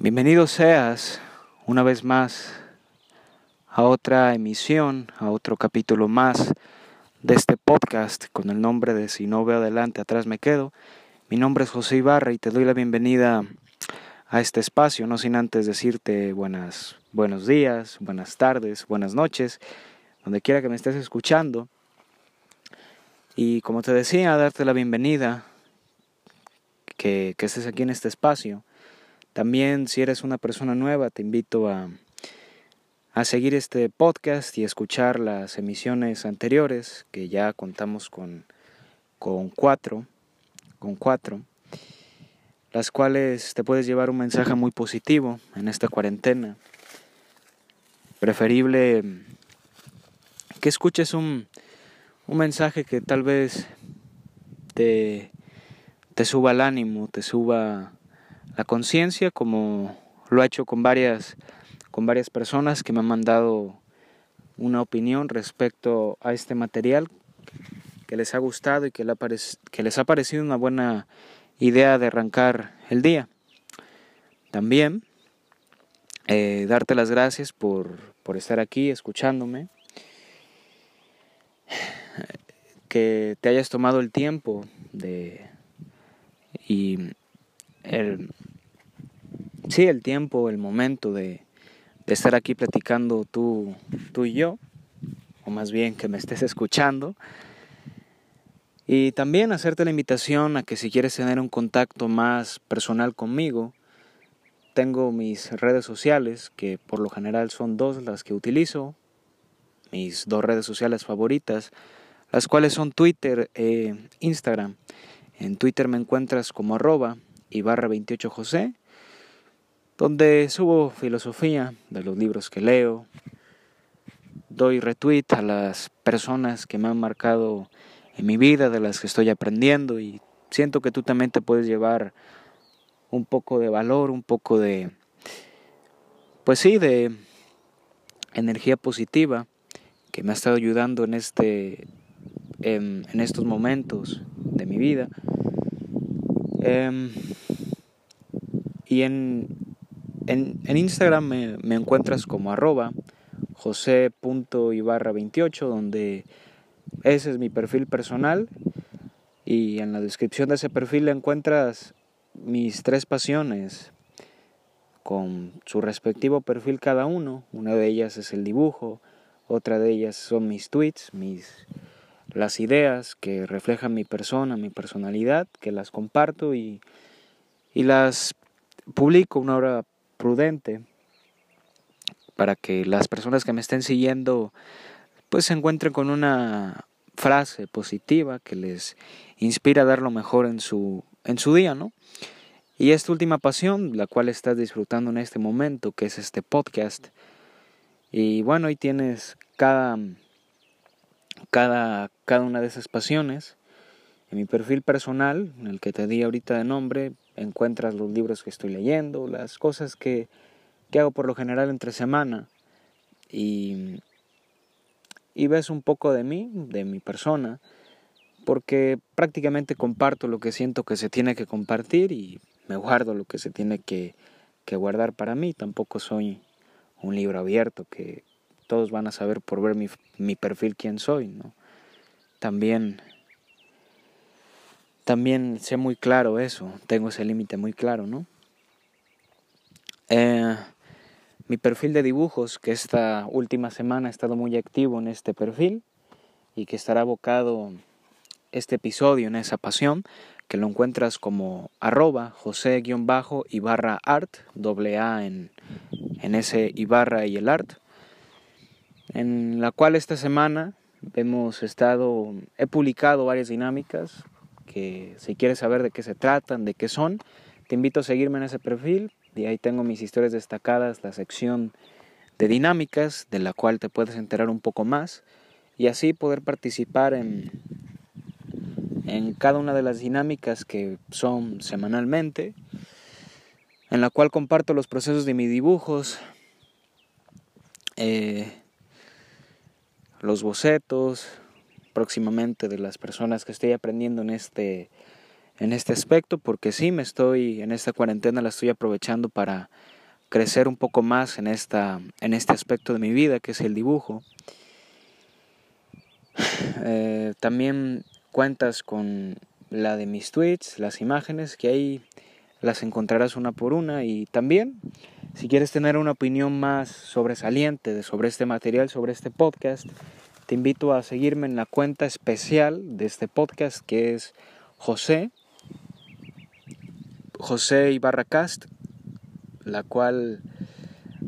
Bienvenido seas una vez más a otra emisión, a otro capítulo más de este podcast con el nombre de Si no veo adelante, atrás me quedo. Mi nombre es José Ibarra y te doy la bienvenida a este espacio, no sin antes decirte buenas, buenos días, buenas tardes, buenas noches, donde quiera que me estés escuchando. Y como te decía, darte la bienvenida, que, que estés aquí en este espacio también si eres una persona nueva, te invito a, a seguir este podcast y escuchar las emisiones anteriores, que ya contamos con, con cuatro, con cuatro, las cuales te puedes llevar un mensaje muy positivo en esta cuarentena. Preferible que escuches un, un mensaje que tal vez te, te suba el ánimo, te suba la conciencia, como lo ha hecho con varias, con varias personas que me han mandado una opinión respecto a este material que les ha gustado y que, les ha parecido una buena idea de arrancar el día. También eh, darte las gracias por, por estar aquí escuchándome, que te hayas tomado el tiempo de y el, sí, el tiempo, el momento de, estar aquí platicando tú, tú y yo, o más bien que me estés escuchando. Y también hacerte la invitación a que si quieres tener un contacto más personal conmigo, tengo mis redes sociales, que por lo general son dos las que utilizo, mis dos redes sociales favoritas, las cuales son Twitter e Instagram. En Twitter me encuentras como arroba barra 28 José, donde subo filosofía de los libros que leo, doy retweet a las personas que me han marcado en mi vida, de las que estoy aprendiendo y siento que tú también te puedes llevar un poco de valor, un poco de, pues sí, de energía positiva que me ha estado ayudando en este, en, en estos momentos de mi vida. Em, y en, en, Instagram me, me, encuentras como arroba jose.ibarra28, donde ese es mi perfil personal. Y en la descripción de ese perfil encuentras mis tres pasiones con su respectivo perfil cada uno. Una de ellas es el dibujo, otra de ellas son mis tweets, mis las ideas que reflejan mi persona, mi personalidad, que las comparto y, y las publico una hora prudente para que las personas que me estén siguiendo pues se encuentren con una frase positiva que les inspira a dar lo mejor en su, en su día, ¿no? Y esta última pasión, la cual estás disfrutando en este momento, que es este podcast. Y bueno, ahí tienes cada cada, cada una de esas pasiones. En mi perfil personal, en el que te di ahorita de nombre, encuentras los libros que estoy leyendo, las cosas que, que hago por lo general entre semana. Y, y ves un poco de mí, de mi persona, porque prácticamente comparto lo que siento que se tiene que compartir y me guardo lo que se tiene que, que guardar para mí. Tampoco soy un libro abierto que todos van a saber por ver mi, mi perfil quién soy, ¿no? También, también sé muy claro eso, tengo ese límite muy claro, ¿no? Eh, mi perfil de dibujos, que esta última semana ha estado muy activo en este perfil y que estará abocado este episodio en esa pasión, que lo encuentras como arroba josé-ibarra art, doble A en, en ese Ibarra y el art en la cual esta semana hemos estado, he publicado varias dinámicas que si quieres saber de qué se tratan, de qué son, te invito a seguirme en ese perfil y ahí tengo mis historias destacadas, la sección de dinámicas de la cual te puedes enterar un poco más y así poder participar en, en cada una de las dinámicas que son semanalmente, en la cual comparto los procesos de mis dibujos, eh, los bocetos próximamente de las personas que estoy aprendiendo en este, en este aspecto porque sí me estoy en esta cuarentena la estoy aprovechando para crecer un poco más en esta en este aspecto de mi vida que es el dibujo. Eh, también cuentas con la de mis tweets las imágenes que ahí las encontrarás una por una. Y también si quieres tener una opinión más sobresaliente sobre este material sobre este podcast te invito a seguirme en la cuenta especial de este podcast que es José José Ibarra Cast, la cual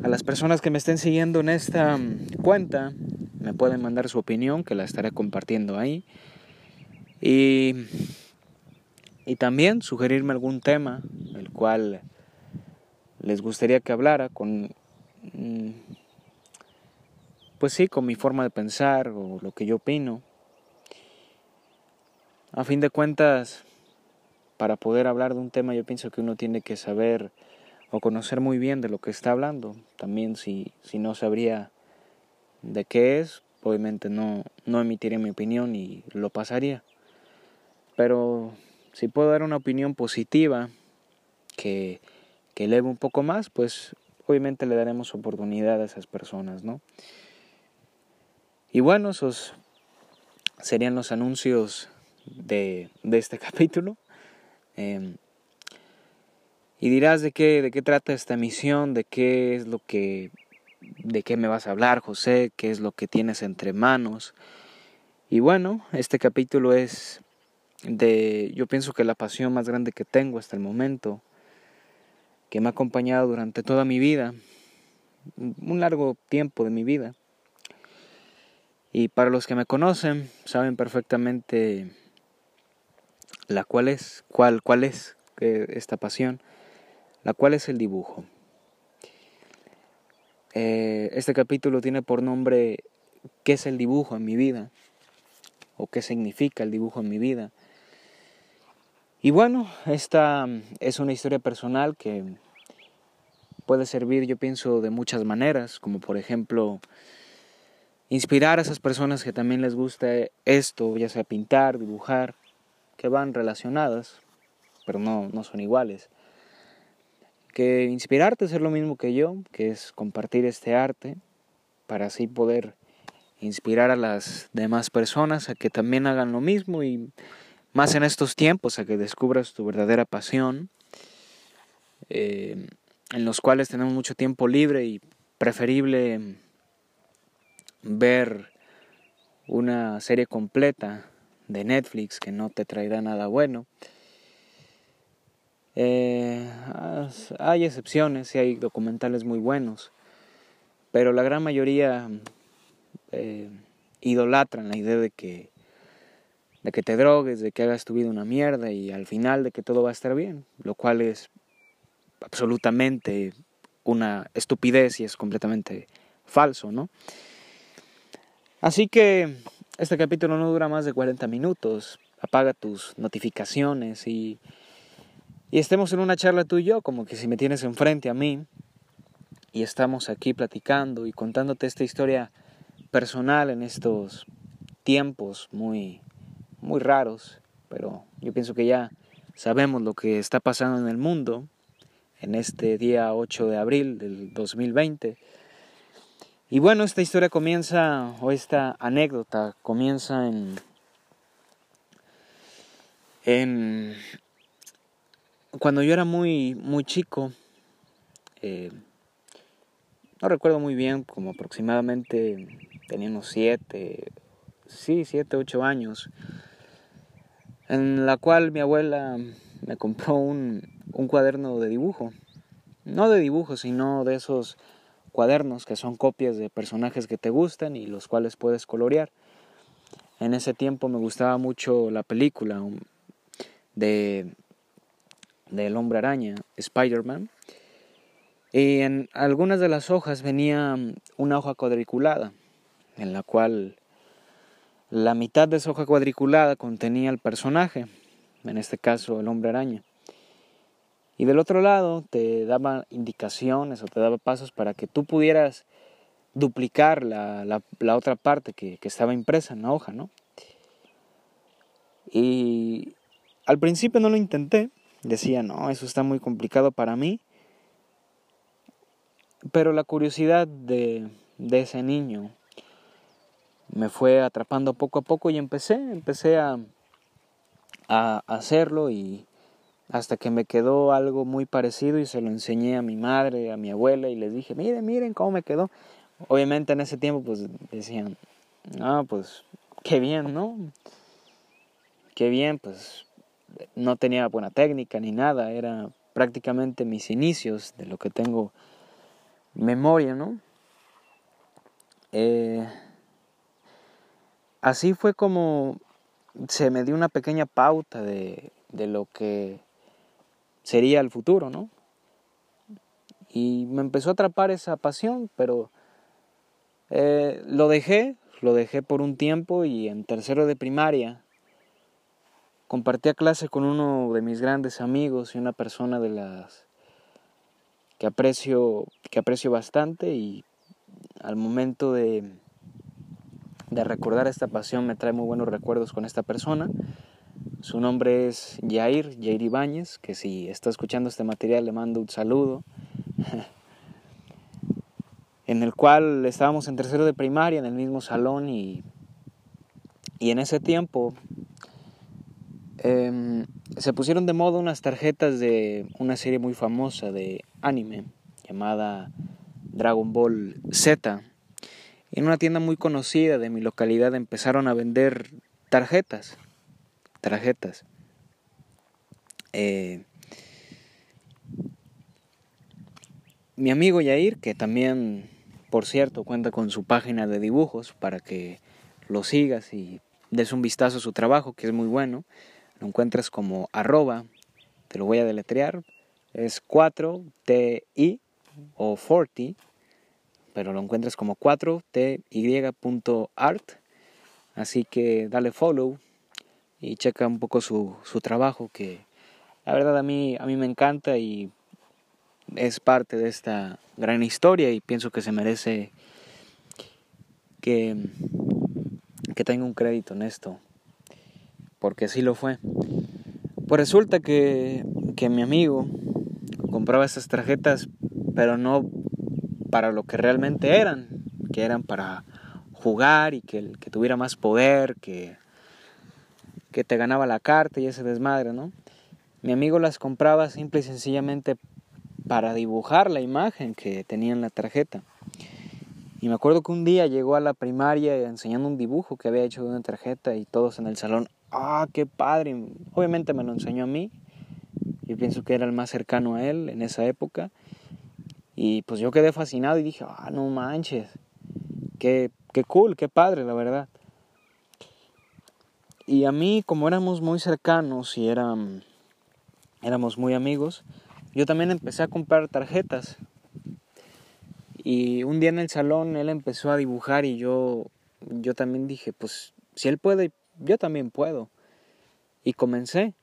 a las personas que me estén siguiendo en esta mm, cuenta me pueden mandar su opinión, que la estaré compartiendo ahí. Y, y también sugerirme algún tema, el cual les gustaría que hablara con, mm, pues sí, con mi forma de pensar o lo que yo opino. A fin de cuentas, para poder hablar de un tema yo pienso que uno tiene que saber o conocer muy bien de lo que está hablando. También si, si no sabría de qué es, obviamente no, no emitiré mi opinión y lo pasaría. Pero si puedo dar una opinión positiva que, que eleve un poco más, pues obviamente le daremos oportunidad a esas personas, ¿no? Y bueno, esos serían los anuncios de, de este capítulo. Em, y dirás de qué, de qué trata esta misión, de qué es lo que, de qué me vas a hablar, José, qué es lo que tienes entre manos. Y bueno, este capítulo es de, yo pienso que la pasión más grande que tengo hasta el momento, que me ha acompañado durante toda mi vida, un largo tiempo de mi vida. Y para los que me conocen, saben perfectamente la cual es, cuál, cuál es esta pasión, la cual es el dibujo. Eh, este capítulo tiene por nombre ¿Qué es el dibujo en mi vida? o qué significa el dibujo en mi vida. Y bueno, esta es una historia personal que puede servir, yo pienso, de muchas maneras, como por ejemplo, inspirar a esas personas que también les gusta esto, ya sea pintar, dibujar, que van relacionadas, pero no, no son iguales. Que inspirarte a hacer lo mismo que yo, que es compartir este arte, para así poder inspirar a las demás personas a que también hagan lo mismo y más en estos tiempos a que descubras tu verdadera pasión, eh, en los cuales tenemos mucho tiempo libre y preferible ver una serie completa de Netflix que no te traerá nada bueno. Eh, hay excepciones y hay documentales muy buenos, pero la gran mayoría eh, idolatran la idea de que, de que te drogues, de que hagas tu vida una mierda y al final de que todo va a estar bien, lo cual es absolutamente una estupidez y es completamente falso, ¿no? Así que este capítulo no dura más de 40 minutos. Apaga tus notificaciones y, y estemos en una charla tú y yo, como que si me tienes enfrente a mí. Y estamos aquí platicando y contándote esta historia personal en estos tiempos muy, muy raros, pero yo pienso que ya sabemos lo que está pasando en el mundo en este día 8 de abril del 2020 y bueno, esta historia comienza, o esta anécdota comienza en, en cuando yo era muy, muy chico, eh, no recuerdo muy bien, como aproximadamente tenía unos siete, sí, siete, ocho años, en la cual mi abuela me compró un, un cuaderno de dibujo, no de dibujo, sino de esos cuadernos que son copias de personajes que te gustan y los cuales puedes colorear. En ese tiempo me gustaba mucho la película um, de del hombre araña, Spider-Man. Y en algunas de las hojas venía um, una hoja cuadriculada, en la cual la mitad de esa hoja cuadriculada contenía el personaje, en este caso el hombre araña. Y del otro lado te daba indicaciones o te daba pasos para que tú pudieras duplicar la, la, otra parte que, que, estaba impresa en la hoja, ¿no? Y al principio no lo intenté, decía, no, eso está muy complicado para mí, pero la curiosidad de, de ese niño me fue atrapando poco a poco y empecé, empecé a, a hacerlo y hasta que me quedó algo muy parecido y se lo enseñé a mi madre, a mi abuela y les dije, miren, miren cómo me quedó. Obviamente en ese tiempo pues decían, no, pues qué bien, ¿no? Qué bien, pues no tenía buena técnica ni nada, era prácticamente mis inicios de lo que tengo memoria, ¿no? Eh, así fue como se me dio una pequeña pauta de, de lo que sería el futuro, ¿no? Y me empezó a atrapar esa pasión, pero eh, lo dejé, lo dejé por un tiempo y en tercero de primaria compartía clase con uno de mis grandes amigos y una persona de las que aprecio, que aprecio bastante y al momento de, de recordar esta pasión me trae muy buenos recuerdos con esta persona. Su nombre es Jair, Jair Ibáñez, que si está escuchando este material le mando un saludo. en el cual estábamos en tercero de primaria en el mismo salón y, y en ese tiempo Em, se pusieron de moda unas tarjetas de una serie muy famosa de anime llamada Dragon Ball Z. En una tienda muy conocida de mi localidad empezaron a vender tarjetas. Tarjetas. Eh, mi amigo Yair, que también, por cierto, cuenta con su página de dibujos para que lo sigas y des un vistazo a su trabajo, que es muy bueno. Lo encuentras como arroba, te lo voy a deletrear, es 4TI o 40, pero lo encuentras como 4TY.art. Así que dale follow y checa un poco su, su trabajo que la verdad a mí, a mí me encanta y es parte de esta gran historia y pienso que se merece que, que tenga un crédito en esto porque así lo fue. Pues resulta que, que mi amigo compraba esas tarjetas, pero no para lo que realmente eran, que eran para jugar y que, que tuviera más poder, que, que te ganaba la carta y ese desmadre, ¿no? Mi amigo las compraba simple y sencillamente para dibujar la imagen que tenía en la tarjeta. Y me acuerdo que un día llegó a la primaria enseñando un dibujo que había hecho de una tarjeta y todos en el salón, ah, qué padre. Obviamente me lo enseñó a mí. Yo pienso que era el más cercano a él en esa época. Y pues yo quedé fascinado y dije, ah, no manches. Qué, qué cool, qué padre, la verdad. Y a mí, como éramos muy cercanos y eran, éramos muy amigos, yo también empecé a comprar tarjetas. Y un día en el salón él empezó a dibujar y yo, yo también dije, pues si él puede, yo también puedo. Y comencé.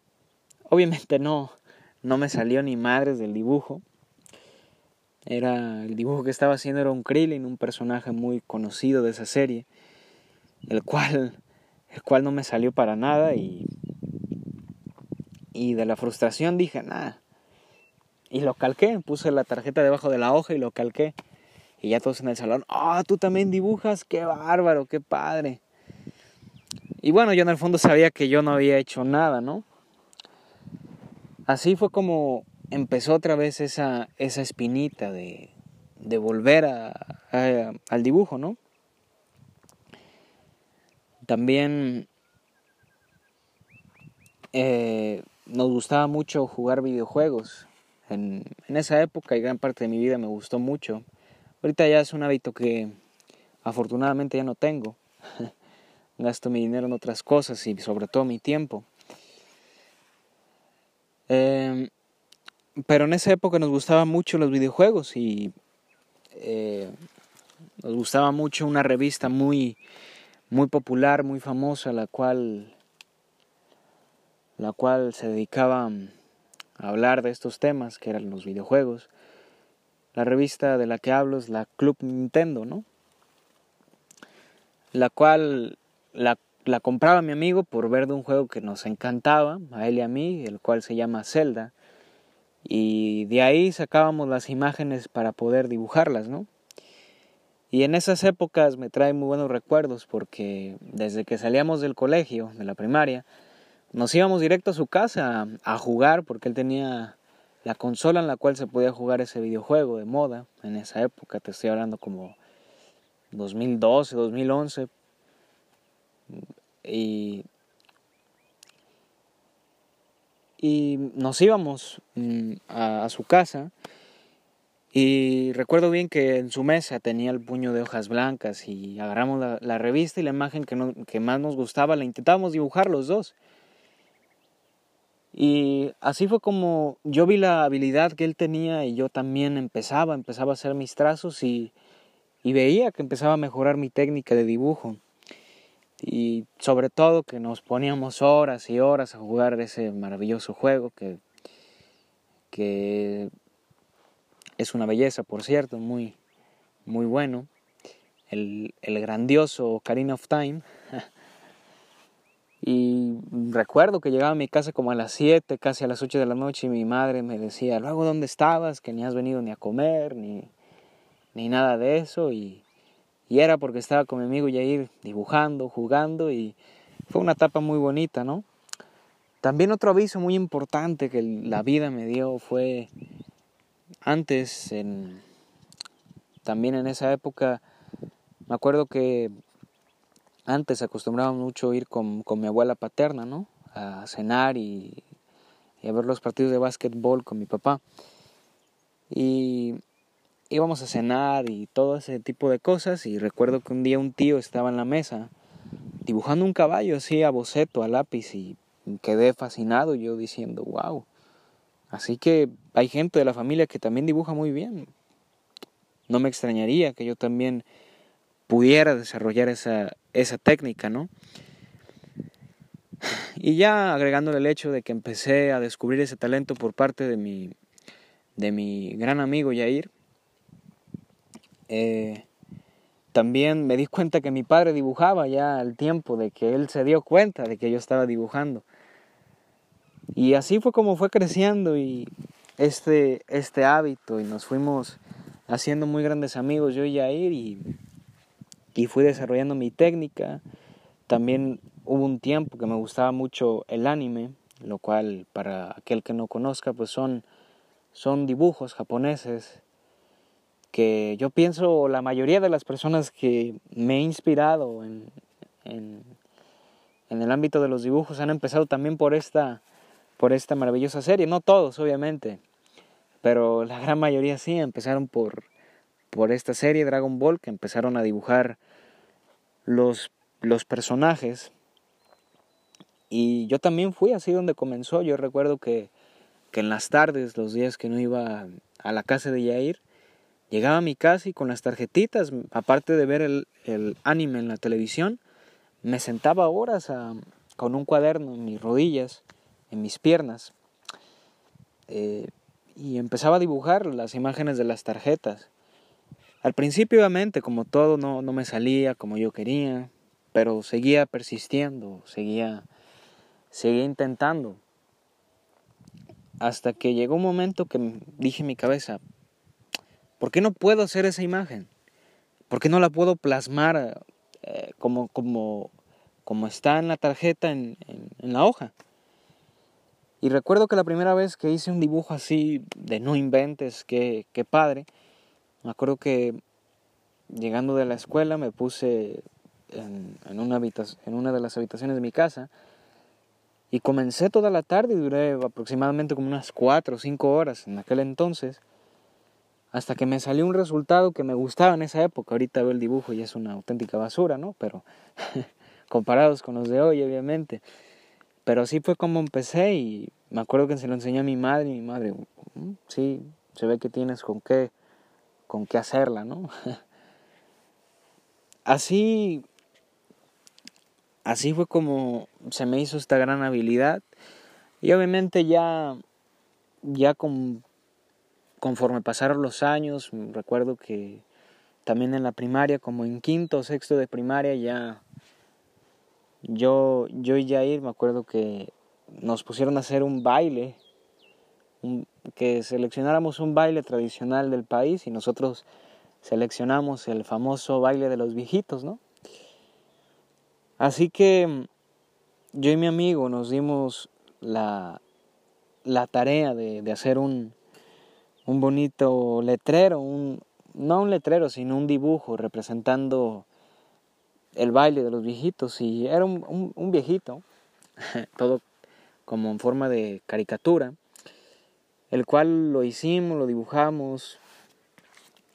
Obviamente no, no me salió ni madres del dibujo. Era el dibujo que estaba haciendo era un Krillin, un personaje muy conocido de esa serie, el cual el cual no me salió para nada y y de la frustración dije, nada. Y lo calqué, puse la tarjeta debajo de la hoja y lo calqué. Y ya todos en el salón, "Ah, tú también dibujas, qué bárbaro, qué padre." Y bueno, yo en el fondo sabía que yo no había hecho nada, ¿no? Así fue como empezó otra vez esa, esa espinita de, de volver al dibujo, ¿no? También eh, nos gustaba mucho jugar videojuegos. En, esa época y gran parte de mi vida me gustó mucho. Ahorita ya es un hábito que afortunadamente ya no tengo. gasto mi dinero en otras cosas y sobre todo mi tiempo. Em, pero en esa época nos gustaban mucho los videojuegos y eh, nos gustaba mucho una revista muy, muy popular, muy famosa, la cual, la cual se dedicaba a hablar de estos temas, que eran los videojuegos. La revista de la que hablo es la Club Nintendo, ¿no? La cual la, la compraba mi amigo por ver de un juego que nos encantaba, a él y a mí, el cual se llama Zelda. Y de ahí sacábamos las imágenes para poder dibujarlas, ¿no? Y en esas épocas me trae muy buenos recuerdos porque desde que salíamos del colegio, de la primaria, nos íbamos directo a su casa a, jugar porque él tenía la consola en la cual se podía jugar ese videojuego de moda en esa época, te estoy hablando como 2012, 2011. Y, y nos íbamos mm, a, su casa y recuerdo bien que en su mesa tenía el puño de hojas blancas y agarramos la, revista y la imagen que, que más nos gustaba la intentábamos dibujar los dos. Y así fue como yo vi la habilidad que él tenía y yo también empezaba, empezaba a hacer mis trazos y, y veía que empezaba a mejorar mi técnica de dibujo. Y sobre todo que nos poníamos horas y horas a jugar ese maravilloso juego que, que es una belleza, por cierto, muy, muy bueno. El, el grandioso Ocarina of Time. Y recuerdo que llegaba a mi casa como a las 7, casi a las 8 de la noche y mi madre me decía, luego dónde estabas, que ni has venido ni a comer, ni, ni nada de eso. Y, y era porque estaba con mi amigo Yair dibujando, jugando y fue una etapa muy bonita, ¿no? También otro aviso muy importante que la vida me dio fue antes, en, también en esa época, me acuerdo que antes acostumbraba mucho ir con, con, mi abuela paterna, ¿no? A cenar y, a ver los partidos de básquetbol con mi papá. Y íbamos a cenar y todo ese tipo de cosas. Y recuerdo que un día un tío estaba en la mesa dibujando un caballo así a boceto, a lápiz. Y quedé fascinado yo diciendo, wow. Así que hay gente de la familia que también dibuja muy bien. No me extrañaría que yo también pudiera desarrollar esa, esa técnica, ¿no? Y ya agregándole el hecho de que empecé a descubrir ese talento por parte de mi, de mi gran amigo Yair, eh, también me di cuenta que mi padre dibujaba ya al tiempo de que él se dio cuenta de que yo estaba dibujando. Y así fue como fue creciendo y este, este hábito y nos fuimos haciendo muy grandes amigos yo y Yair y y fui desarrollando mi técnica. También hubo un tiempo que me gustaba mucho el anime, lo cual para aquel que no conozca, pues son, son dibujos japoneses que yo pienso la mayoría de las personas que me he inspirado en, en, en el ámbito de los dibujos han empezado también por esta, por esta maravillosa serie. No todos, obviamente, pero la gran mayoría sí empezaron por, por esta serie Dragon Ball que empezaron a dibujar los, los personajes. Y yo también fui así donde comenzó. Yo recuerdo que, que en las tardes, los días que no iba a la casa de Yair, llegaba a mi casa y con las tarjetitas, aparte de ver el, el anime en la televisión, me sentaba horas con un cuaderno en mis rodillas, en mis piernas, eh, y empezaba a dibujar las imágenes de las tarjetas. Al principio obviamente como todo no, no me salía como yo quería, pero seguía persistiendo, seguía, seguía intentando. Hasta que llegó un momento que dije en mi cabeza, ¿por qué no puedo hacer esa imagen? ¿Por qué no la puedo plasmar eh, como, como, como está en la tarjeta, en, en, la hoja? Y recuerdo que la primera vez que hice un dibujo así de no inventes, qué, qué padre, me acuerdo que llegando de la escuela me puse en, en, una en una de las habitaciones de mi casa y comencé toda la tarde y duré aproximadamente como unas cuatro o cinco horas en aquel entonces hasta que me salió un resultado que me gustaba en esa época. Ahorita veo el dibujo y es una auténtica basura, ¿no? Pero comparados con los de hoy, obviamente. Pero así fue como empecé y me acuerdo que se lo enseñé a mi madre y mi madre, mm, sí, se ve que tienes con qué con qué hacerla, ¿no? Así, así fue como se me hizo esta gran habilidad y obviamente ya, ya con, conforme pasaron los años, recuerdo que también en la primaria, como en quinto o sexto de primaria, ya, yo, yo y Jair me acuerdo que nos pusieron a hacer un baile, que seleccionáramos un baile tradicional del país y nosotros seleccionamos el famoso baile de los viejitos, ¿no? Así que yo y mi amigo nos dimos la, la tarea de, de hacer un, un bonito letrero, un, no un letrero, sino un dibujo representando el baile de los viejitos. Y era un, un, viejito, todo como en forma de caricatura, el cual lo hicimos, lo dibujamos,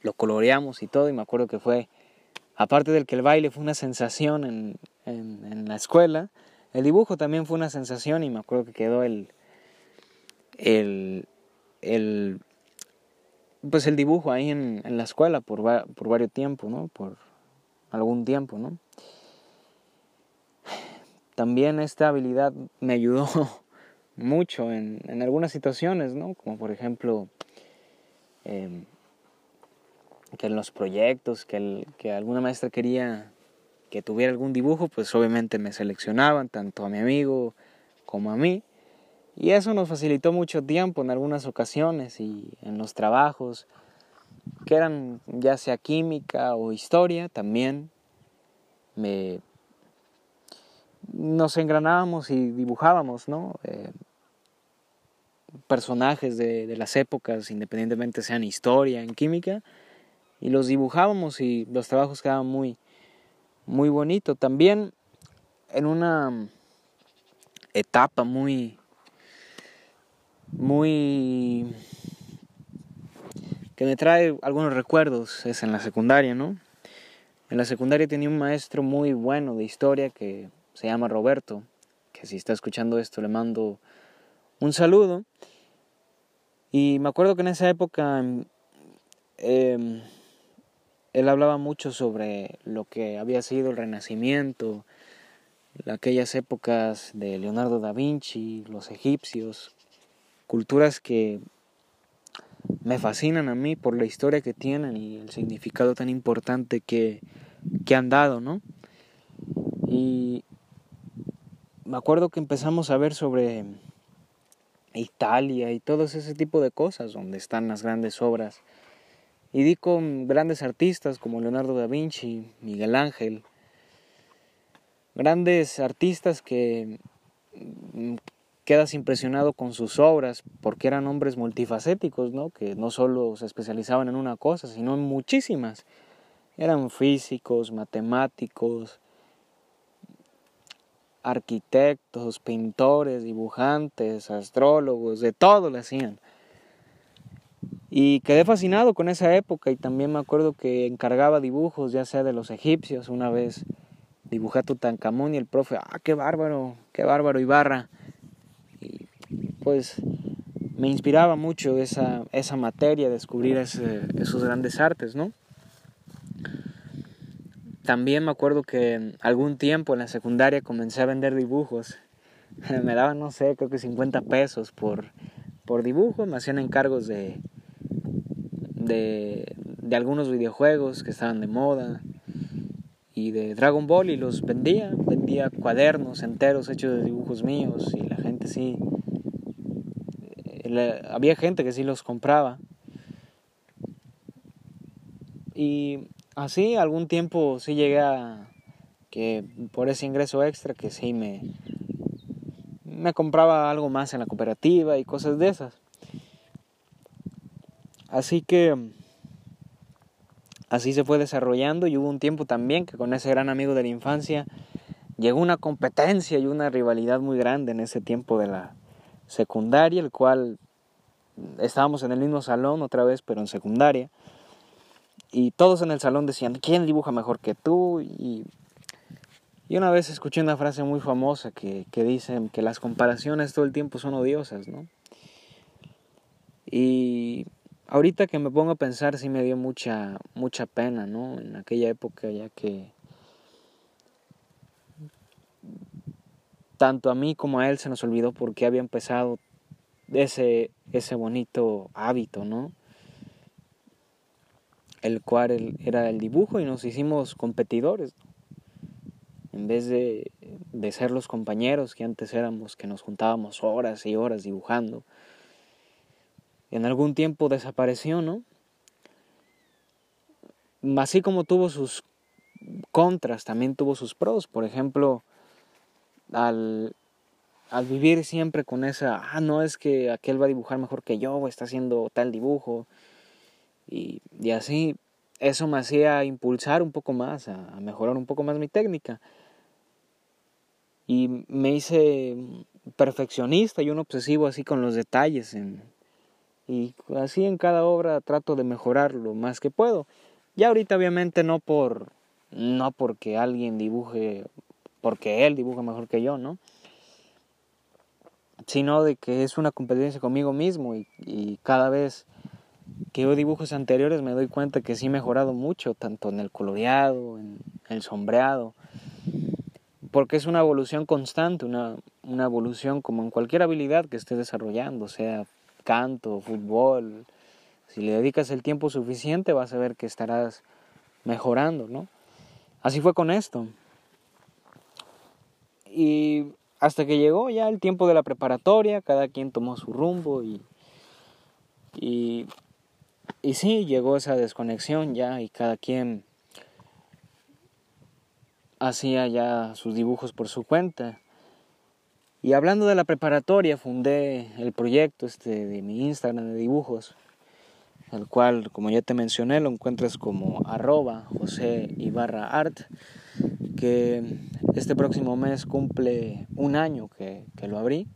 lo coloreamos y todo. Y me acuerdo que fue, aparte del que el baile fue una sensación en, en, en la escuela, el dibujo también fue una sensación y me acuerdo que quedó el, el, el pues el dibujo ahí en, en la escuela por, por varios tiempos, ¿no? Por algún tiempo, ¿no? También esta habilidad me ayudó mucho en, en algunas situaciones, ¿no? Como por ejemplo, eh, que en los proyectos, que, que alguna maestra quería que tuviera algún dibujo, pues obviamente me seleccionaban, tanto a mi amigo como a mí. Y eso nos facilitó mucho tiempo en algunas ocasiones y en los trabajos, que eran ya sea química o historia, también me, nos engranábamos y dibujábamos, ¿no? Eh, personajes de, de, las épocas, independientemente sean historia, en química, y los dibujábamos y los trabajos quedaban muy, muy bonitos. También en una etapa muy, muy que me trae algunos recuerdos es en la secundaria, ¿no? En la secundaria tenía un maestro muy bueno de historia que se llama Roberto, que si está escuchando esto le mando un saludo. Y me acuerdo que en esa época eh, él hablaba mucho sobre lo que había sido el Renacimiento, aquellas épocas de Leonardo da Vinci, los egipcios, culturas que me fascinan a mí por la historia que tienen y el significado tan importante que, que han dado, ¿no? Y me acuerdo que empezamos a ver sobre Italia y todo ese tipo de cosas, donde están las grandes obras. Y di con grandes artistas como Leonardo da Vinci, Miguel Ángel, grandes artistas que quedas impresionado con sus obras porque eran hombres multifacéticos, ¿no? que no solo se especializaban en una cosa, sino en muchísimas. Eran físicos, matemáticos, arquitectos, pintores, dibujantes, astrólogos, de todo lo hacían. Y quedé fascinado con esa época y también me acuerdo que encargaba dibujos, ya sea de los egipcios, una vez dibujé a Tutankamón y el profe, ah, qué bárbaro, qué bárbaro Ibarra pues me inspiraba mucho esa, esa materia, descubrir esos grandes artes, ¿no? También me acuerdo que algún tiempo en la secundaria comencé a vender dibujos. me daban, no sé, creo que 50 pesos por, por dibujo. Me hacían encargos de, de, de algunos videojuegos que estaban de moda y de Dragon Ball y los vendía. Vendía cuadernos enteros hechos de dibujos míos y la gente sí había gente que sí los compraba. Y así algún tiempo sí llegué a que por ese ingreso extra que sí me, me compraba algo más en la cooperativa y cosas de esas. Así que así se fue desarrollando y hubo un tiempo también que con ese gran amigo de la infancia llegó una competencia y una rivalidad muy grande en ese tiempo de la secundaria, el cual estábamos en el mismo salón otra vez, pero en secundaria. Y todos en el salón decían, ¿quién dibuja mejor que tú? Y, y una vez escuché una frase muy famosa que, que dicen que las comparaciones todo el tiempo son odiosas, ¿no? Y ahorita que me pongo a pensar sí me dio mucha, mucha pena, ¿no? En aquella época ya que tanto a mí como a él se nos olvidó por qué había empezado ese, ese bonito hábito, ¿no? El cual era el dibujo y nos hicimos competidores. en vez de, de ser los compañeros que antes éramos, que nos juntábamos horas y horas dibujando. En algún tiempo desapareció, ¿no? Así como tuvo sus contras, también tuvo sus pros. Por ejemplo, al, al vivir siempre con esa, ah, no es que aquel va a dibujar mejor que yo, o está haciendo tal dibujo, y, y así, eso me hacía impulsar un poco más, a, mejorar un poco más mi técnica. Y me hice perfeccionista y un obsesivo así con los detalles. y así en cada obra trato de mejorar lo más que puedo. Ya ahorita obviamente no por no porque alguien dibuje porque él dibuja mejor que yo, ¿no? Sino de que es una competencia conmigo mismo y, cada vez que yo dibujos anteriores me doy cuenta que sí he mejorado mucho, tanto en el coloreado, en el sombreado, porque es una evolución constante, una, una evolución como en cualquier habilidad que estés desarrollando, sea canto, fútbol, si le dedicas el tiempo suficiente vas a ver que estarás mejorando, ¿no? Así fue con esto. Y hasta que llegó ya el tiempo de la preparatoria, cada quien tomó su rumbo y, y y sí, llegó esa desconexión ya y cada quien hacía ya sus dibujos por su cuenta. Y hablando de la preparatoria, fundé el proyecto este de mi Instagram de dibujos, el cual, como ya te mencioné, lo encuentras como arroba José Ibarra Art, que este próximo mes cumple un año que, que lo abrí.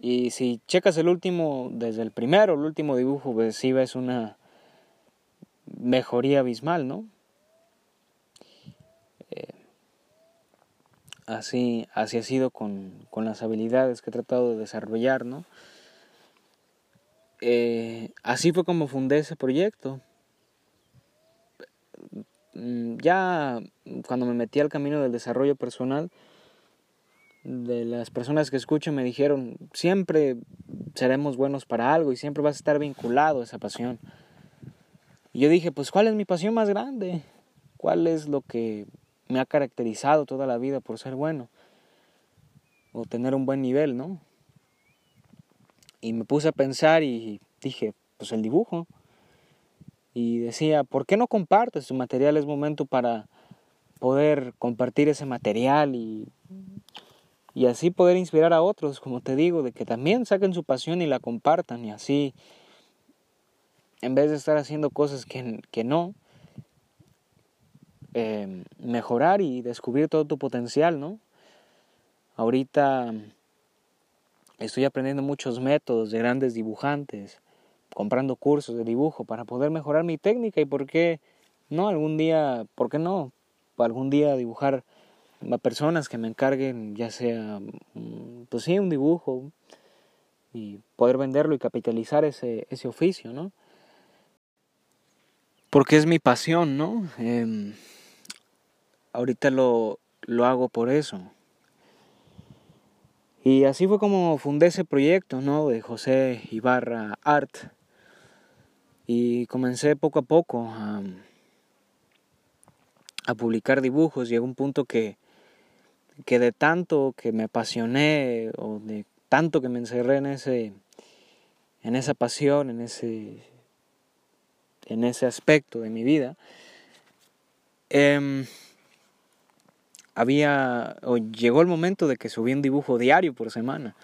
Y si checas el último, desde el primero, el último dibujo, pues sí ves una mejoría abismal, ¿no? Eh, así, así ha sido con, con, las habilidades que he tratado de desarrollar, ¿no? Eh, así fue como fundé ese proyecto. Mm, ya cuando me metí al camino del desarrollo personal, de las personas que escucho me dijeron, siempre seremos buenos para algo y siempre vas a estar vinculado a esa pasión. Y yo dije, pues ¿cuál es mi pasión más grande? ¿Cuál es lo que me ha caracterizado toda la vida por ser bueno? O tener un buen nivel, ¿no? Y me puse a pensar y dije, pues el dibujo. Y decía, ¿por qué no compartes tu material? Es momento para poder compartir ese material y y así poder inspirar a otros, como te digo, de que también saquen su pasión y la compartan y así, en vez de estar haciendo cosas que, que no, eh, mejorar y descubrir todo tu potencial, ¿no? Ahorita estoy aprendiendo muchos métodos de grandes dibujantes, comprando cursos de dibujo para poder mejorar mi técnica y por qué no, algún día, ¿por qué no? Algún día dibujar a personas que me encarguen ya sea, mm, pues sí, un dibujo y poder venderlo y capitalizar ese, ese oficio, ¿no? Porque es mi pasión, ¿no? Em, ahorita lo, lo hago por eso. Y así fue como fundé ese proyecto, ¿no? De José Ibarra Art. Y comencé poco a poco a, publicar dibujos. Llegó un punto que que de tanto que me apasioné o de tanto que me encerré en ese en esa pasión, en ese en ese aspecto de mi vida, em, había o llegó el momento de que subí un dibujo diario por semana.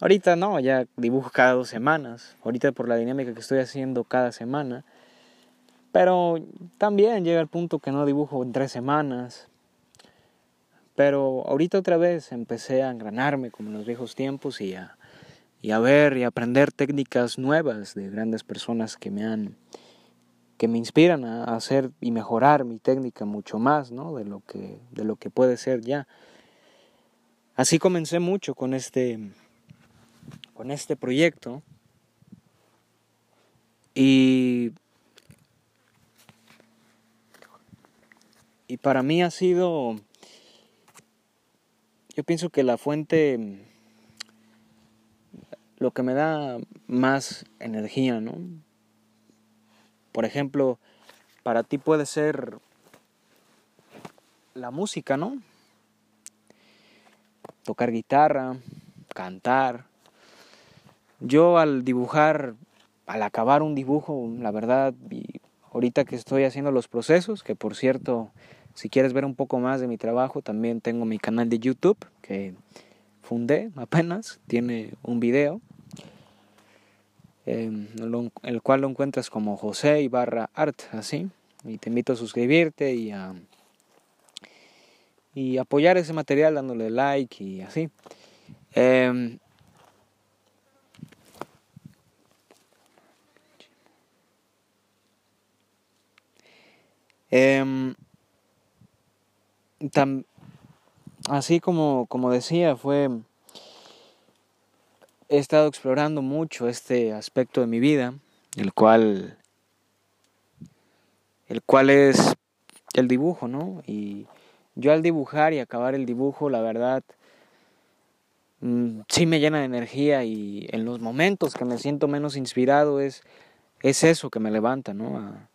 Ahorita no, ya dibujo cada dos semanas. Ahorita por la dinámica que estoy haciendo cada semana. Pero también llega el punto que no dibujo en tres semanas, pero ahorita otra vez empecé a engranarme como en los viejos tiempos y a, y a ver y aprender técnicas nuevas de grandes personas que me han que me inspiran a hacer y mejorar mi técnica mucho más, ¿no? De lo que de lo que puede ser ya. Así comencé mucho con este con este proyecto y y para mí ha sido yo pienso que la fuente, lo que me da más energía, ¿no? Por ejemplo, para ti puede ser la música, ¿no? Tocar guitarra, cantar. Yo al dibujar, al acabar un dibujo, la verdad, y ahorita que estoy haciendo los procesos, que por cierto, si quieres ver un poco más de mi trabajo, también tengo mi canal de YouTube que fundé apenas, tiene un video, em, el cual lo encuentras como José Ibarra Art, así, y te invito a suscribirte y a y apoyar ese material dándole like y así. Em, así como, como decía, fue he estado explorando mucho este aspecto de mi vida, el cual el cual es el dibujo, ¿no? Y yo al dibujar y acabar el dibujo, la verdad, mm, sí me llena de energía y en los momentos que me siento menos inspirado es, es eso que me levanta, ¿no?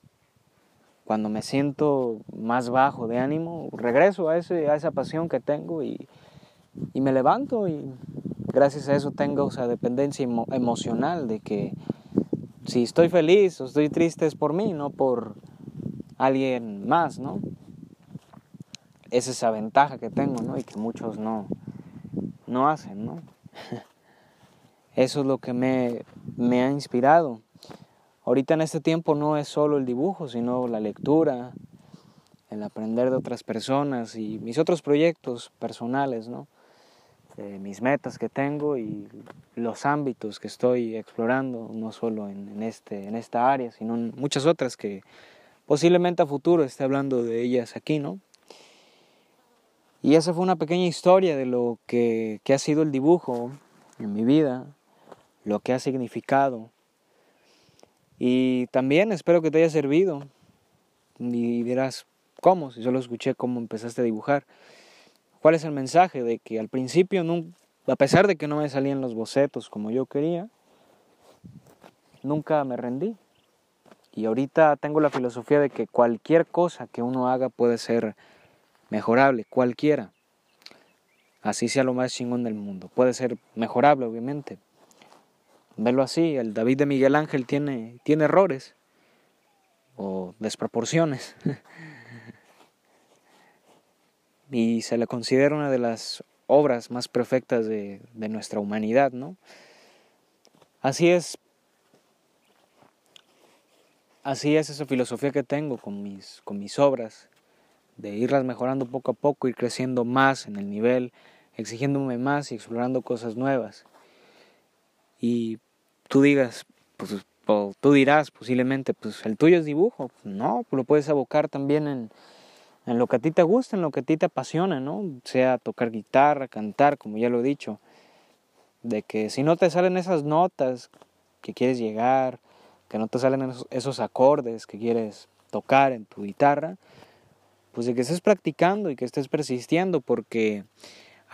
Cuando me siento más bajo de ánimo, regreso a, ese, a esa pasión que tengo y, me levanto y gracias a eso tengo esa dependencia emocional de que si estoy feliz o estoy triste es por mí, no por alguien más, ¿no? es esa ventaja que tengo, ¿no? Y que muchos no, no hacen, ¿no? Eso es lo que me, me ha inspirado. Ahorita en este tiempo no es solo el dibujo, sino la lectura, el aprender de otras personas y mis otros proyectos personales, ¿no? mis metas que tengo y los ámbitos que estoy explorando, no solo en, este, en esta área, sino en muchas otras que posiblemente a futuro esté hablando de ellas aquí, ¿no? Y esa fue una pequeña historia de lo que, ha sido el dibujo en mi vida, lo que ha significado. Y también espero que te haya servido. Y dirás, ¿cómo? Si solo escuché cómo empezaste a dibujar. ¿Cuál es el mensaje? De que al principio, a pesar de que no me salían los bocetos como yo quería, nunca me rendí. Y ahorita tengo la filosofía de que cualquier cosa que uno haga puede ser mejorable, cualquiera. Así sea lo más chingón del mundo. Puede ser mejorable, obviamente. Verlo así, el David de Miguel Ángel tiene, tiene errores o desproporciones. y se le considera una de las obras más perfectas de, de nuestra humanidad, ¿no? Así es. Así es esa filosofía que tengo con mis, con mis obras de irlas mejorando poco a poco, ir creciendo más en el nivel, exigiéndome más y explorando cosas nuevas. Y tú digas, pues, tú dirás posiblemente, pues el tuyo es dibujo. No, pues lo puedes abocar también en, en lo que a ti te gusta, en lo que a ti te apasiona, ¿no? Sea tocar guitarra, cantar, como ya lo he dicho. De que si no te salen esas notas que quieres llegar, que no te salen esos, esos acordes que quieres tocar en tu guitarra, pues de que estés practicando y que estés persistiendo, porque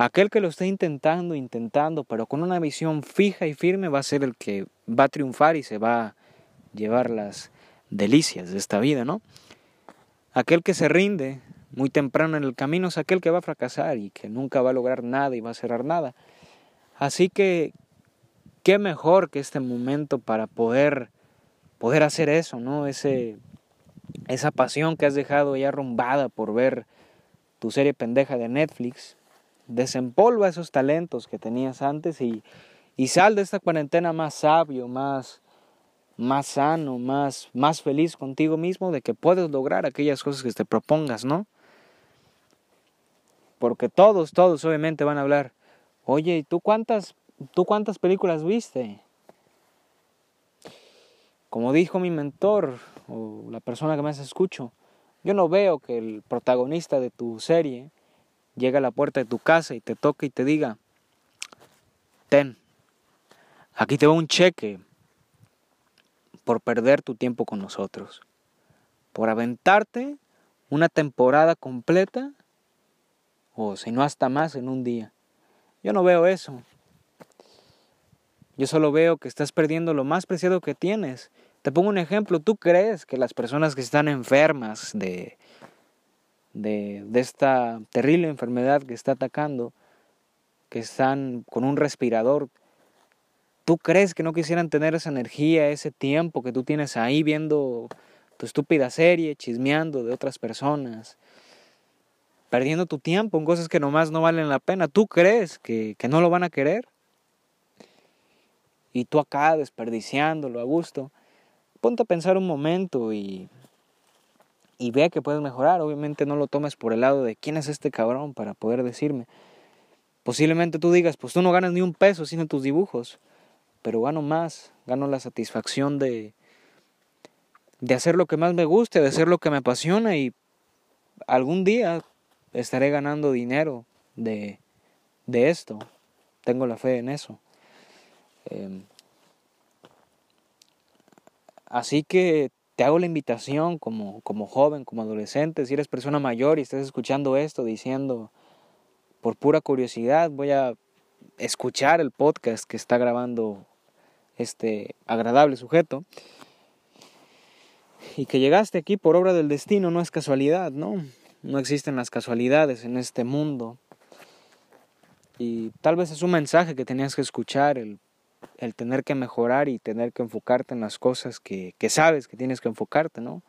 aquel que lo esté intentando, intentando, pero con una visión fija y firme va a ser el que va a triunfar y se va a llevar las delicias de esta vida, ¿no? Aquel que se rinde muy temprano en el camino es aquel que va a fracasar y que nunca va a lograr nada y va a cerrar nada. Así que qué mejor que este momento para poder poder hacer eso, ¿no? Ese esa pasión que has dejado ya arrumbada por ver tu serie pendeja de Netflix, desempolva esos talentos que tenías antes y, y sal de esta cuarentena más sabio, más, más sano, más, más feliz contigo mismo de que puedes lograr aquellas cosas que te propongas, ¿no? Porque todos, todos obviamente van a hablar, oye, ¿y tú cuántas, tú cuántas películas viste? Como dijo mi mentor, o la persona que más escucho, yo no veo que el protagonista de tu serie llegue a la puerta de tu casa y te toque y te diga, ten, aquí te va un cheque por perder tu tiempo con nosotros, por aventarte una temporada completa o si no hasta más en un día. Yo no veo eso. Yo solo veo que estás perdiendo lo más preciado que tienes te pongo un ejemplo, ¿tú crees que las personas que están enfermas de, de, esta terrible enfermedad que está atacando, que están con un respirador. ¿Tú crees que no quisieran tener esa energía, ese tiempo que tú tienes ahí viendo tu estúpida serie, chismeando de otras personas, perdiendo tu tiempo en cosas que nomás no valen la pena? ¿Tú crees que, que no lo van a querer? Y tú acá desperdiciándolo a gusto. Ponte a pensar un momento y y vea que puedes mejorar. Obviamente no lo tomes por el lado de quién es este cabrón para poder decirme. Posiblemente tú digas, pues tú no ganas ni un peso sin tus dibujos, pero gano más, gano la satisfacción de, de hacer lo que más me guste, de hacer lo que me apasiona y algún día estaré ganando dinero de, de esto. Tengo la fe en eso. Em, así que te hago la invitación como, como joven, como adolescente, si eres persona mayor y estás escuchando esto diciendo, por pura curiosidad, voy a escuchar el podcast que está grabando este agradable sujeto. Y que llegaste aquí por obra del destino no es casualidad, ¿no? No existen las casualidades en este mundo. Y tal vez es un mensaje que tenías que escuchar, el el tener que mejorar y tener que enfocarte en las cosas que, que sabes que tienes que enfocarte, ¿no?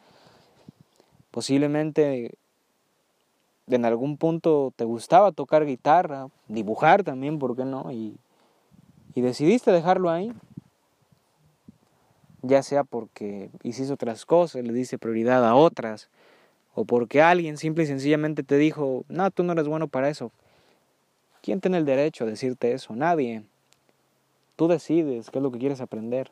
Posiblemente en algún punto te gustaba tocar guitarra, dibujar también, ¿por qué no? Y, y decidiste dejarlo ahí, ya sea porque hiciste otras cosas, le diste prioridad a otras, o porque alguien simple y sencillamente te dijo, no, tú no eres bueno para eso. ¿Quién tiene el derecho a decirte eso? Nadie. Tú decides qué es lo que quieres aprender.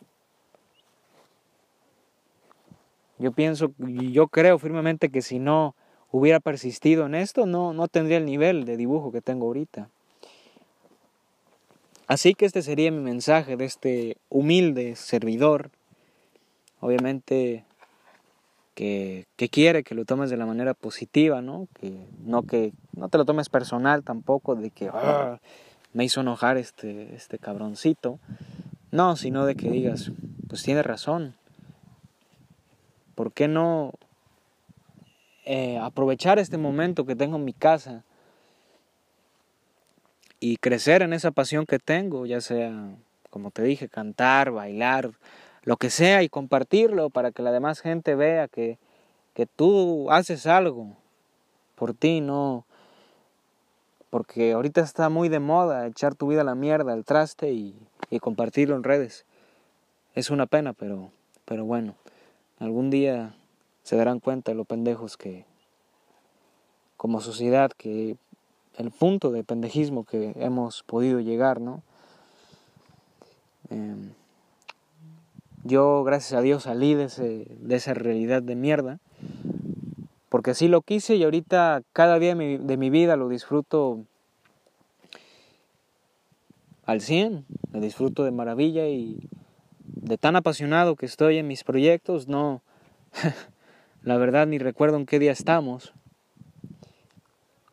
Yo pienso, yo creo firmemente que si no hubiera persistido en esto, no, no tendría el nivel de dibujo que tengo ahorita. Así que este sería mi mensaje de este humilde servidor. Obviamente que, que, quiere que lo tomes de la manera positiva, ¿no? Que no que no te lo tomes personal tampoco, de que ah, me hizo enojar este, este cabroncito. No, sino de que digas, pues tiene razón. ¿Por qué no eh, aprovechar este momento que tengo en mi casa y crecer en esa pasión que tengo, ya sea, como te dije, cantar, bailar, lo que sea, y compartirlo para que la demás gente vea que, que tú haces algo por ti, no, porque ahorita está muy de moda echar tu vida a la mierda, al traste y, compartirlo en redes. Es una pena, pero, pero bueno, algún día se darán cuenta de lo pendejos que, como sociedad, que el punto de pendejismo que hemos podido llegar, ¿no? Em, yo, gracias a Dios, salí de, ese, de esa realidad de mierda porque así lo quise y ahorita cada día de mi, vida lo disfruto al 100, lo disfruto de maravilla y de tan apasionado que estoy en mis proyectos, no, la verdad ni recuerdo en qué día estamos,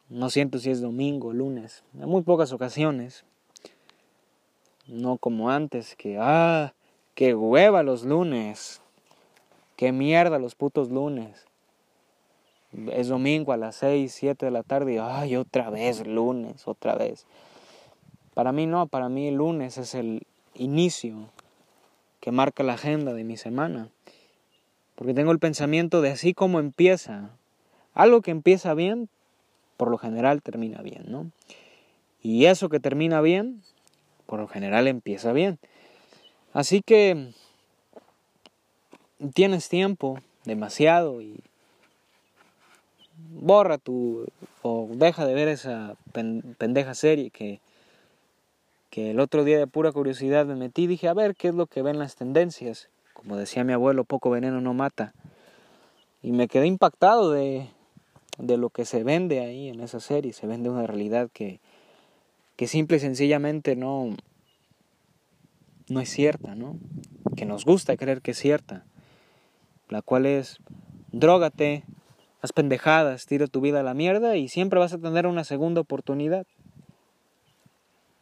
no siento si es domingo, lunes, en muy pocas ocasiones, no como antes, que, ah, qué hueva los lunes, qué mierda los putos lunes es domingo a las 6, 7 de la tarde y ay, otra vez lunes, otra vez. Para mí no, para mí lunes es el inicio que marca la agenda de mi semana. Porque tengo el pensamiento de así como empieza. Algo que empieza bien, por lo general termina bien, ¿no? Y eso que termina bien, por lo general empieza bien. Así que tienes tiempo, demasiado, y borra tu o deja de ver esa pendeja serie que, que el otro día de pura curiosidad me metí dije a ver qué es lo que ven las tendencias. Como decía mi abuelo poco veneno no mata y me quedé impactado de, de lo que se vende ahí en esa serie. Se vende una realidad que que simple y sencillamente no no es cierta no que nos gusta creer que es cierta. La cual es drógate pendejadas, tira tu vida a la mierda y siempre vas a tener una segunda oportunidad.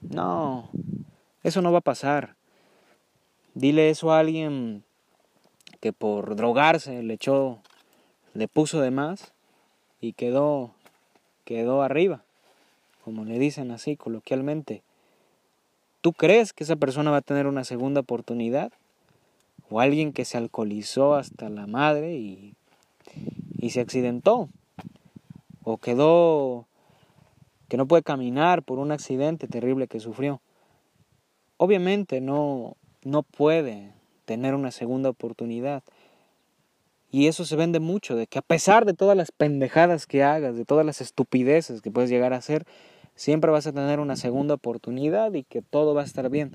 No, eso no va a pasar. Dile eso a alguien que por drogarse le echó, le puso de más y quedó, quedó arriba, como le dicen así coloquialmente. ¿Tú crees que esa persona va a tener una segunda oportunidad? ¿O alguien que se alcoholizó hasta la madre y, y se accidentó? ¿O quedó que no puede caminar por un accidente terrible que sufrió? Obviamente no, no puede tener una segunda oportunidad. Y eso se vende mucho, de que a pesar de todas las pendejadas que hagas, de todas las estupideces que puedes llegar a hacer, siempre vas a tener una segunda oportunidad y que todo va a estar bien.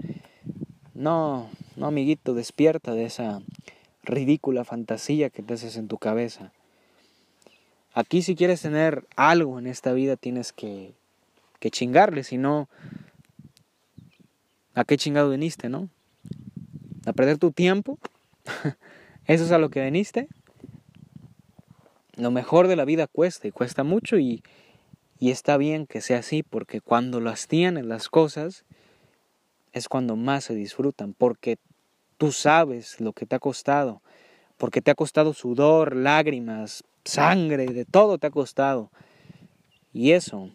No, no, amiguito, despierta de esa ridícula fantasía que te haces en tu cabeza. Aquí si quieres tener algo en esta vida tienes que, que chingarle, si no, ¿a qué chingado viniste, no? ¿A perder tu tiempo? ¿Eso es a lo que viniste? Lo mejor de la vida cuesta y cuesta mucho y, y está bien que sea así porque cuando las tienes las cosas es cuando más se disfrutan porque tú sabes lo que te ha costado, porque te ha costado sudor, lágrimas, sangre, de todo te ha costado. Y eso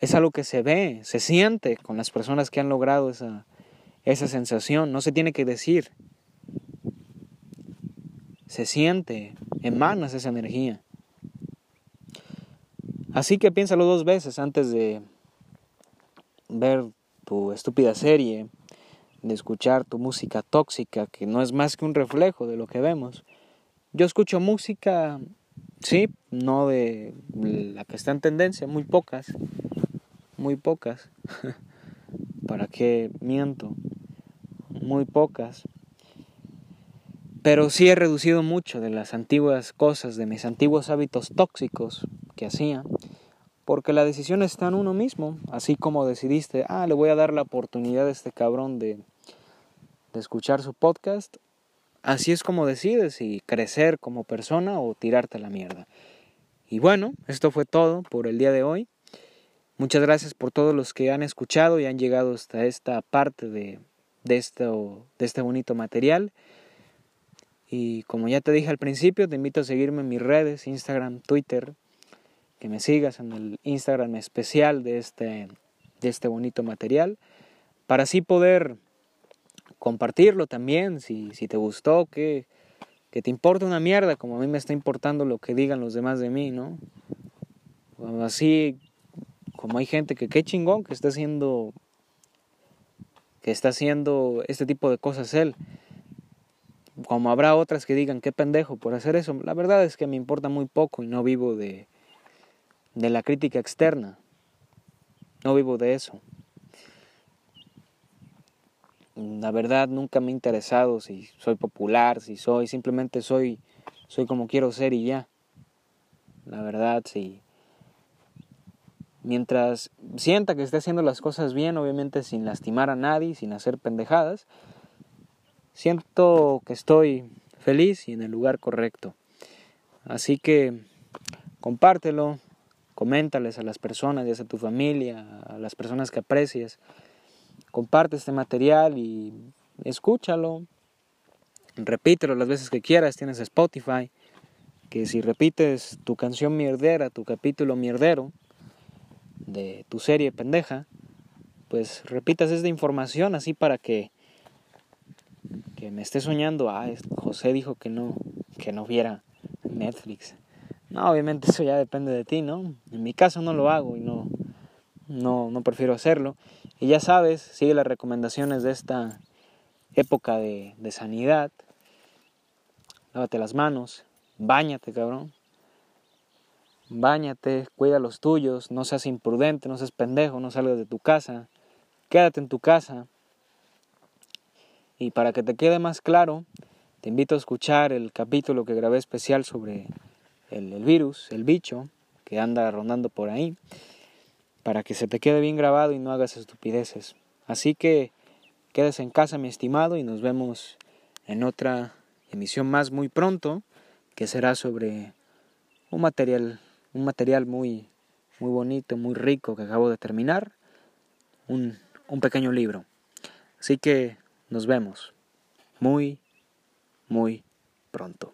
es algo que se ve, se siente con las personas que han logrado esa, esa sensación, no se tiene que decir, se siente, emanas esa energía. Así que piénsalo dos veces antes de ver tu estúpida serie, de escuchar tu música tóxica, que no es más que un reflejo de lo que vemos. Yo escucho música, sí, no de la que está en tendencia, muy pocas, muy pocas. ¿Para qué miento? Muy pocas pero sí he reducido mucho de las antiguas cosas, de mis antiguos hábitos tóxicos que hacía, porque la decisión está en uno mismo, así como decidiste, ah, le voy a dar la oportunidad a este cabrón de, de escuchar su podcast, así es como decides si crecer como persona o tirarte a la mierda. Y bueno, esto fue todo por el día de hoy. Muchas gracias por todos los que han escuchado y han llegado hasta esta parte de, de, esto, de este bonito material. Y como ya te dije al principio, te invito a seguirme en mis redes, Instagram, Twitter, que me sigas en el Instagram especial de este, de este bonito material, para así poder compartirlo también, si, si te gustó, que, que te importa una mierda, como a mí me está importando lo que digan los demás de mí, ¿no? Así como hay gente que qué chingón que está haciendo que está haciendo este tipo de cosas él como habrá otras que digan qué pendejo por hacer eso, la verdad es que me importa muy poco y no vivo de, de la crítica externa, no vivo de eso. La verdad nunca me ha interesado si soy popular, si soy, simplemente soy, soy como quiero ser y ya. La verdad, sí. Mientras sienta que esté haciendo las cosas bien, obviamente sin lastimar a nadie, sin hacer pendejadas, siento que estoy feliz y en el lugar correcto. Así que compártelo, coméntales a las personas, ya sea a tu familia, a las personas que aprecias. Comparte este material y escúchalo. Repítelo las veces que quieras, tienes Spotify. Que si repites tu canción mierdera, tu capítulo mierdero de tu serie pendeja, pues repitas esta información así para que que me esté soñando, ah, José dijo que no, que no viera Netflix. No, obviamente eso ya depende de ti, ¿no? En mi caso no lo hago y no, no, no prefiero hacerlo. Y ya sabes, sigue las recomendaciones de esta época de, de sanidad. Lávate las manos, bañate, cabrón. Báñate, cuida los tuyos, no seas imprudente, no seas pendejo, no salgas de tu casa. Quédate en tu casa, y para que te quede más claro, te invito a escuchar el capítulo que grabé especial sobre el, virus, el bicho que anda rondando por ahí, para que se te quede bien grabado y no hagas estupideces. Así que quédese en casa, mi estimado, y nos vemos en otra emisión más muy pronto, que será sobre un material, un material muy, muy bonito, muy rico que acabo de terminar, un, un pequeño libro. Así que nos vemos muy, muy pronto.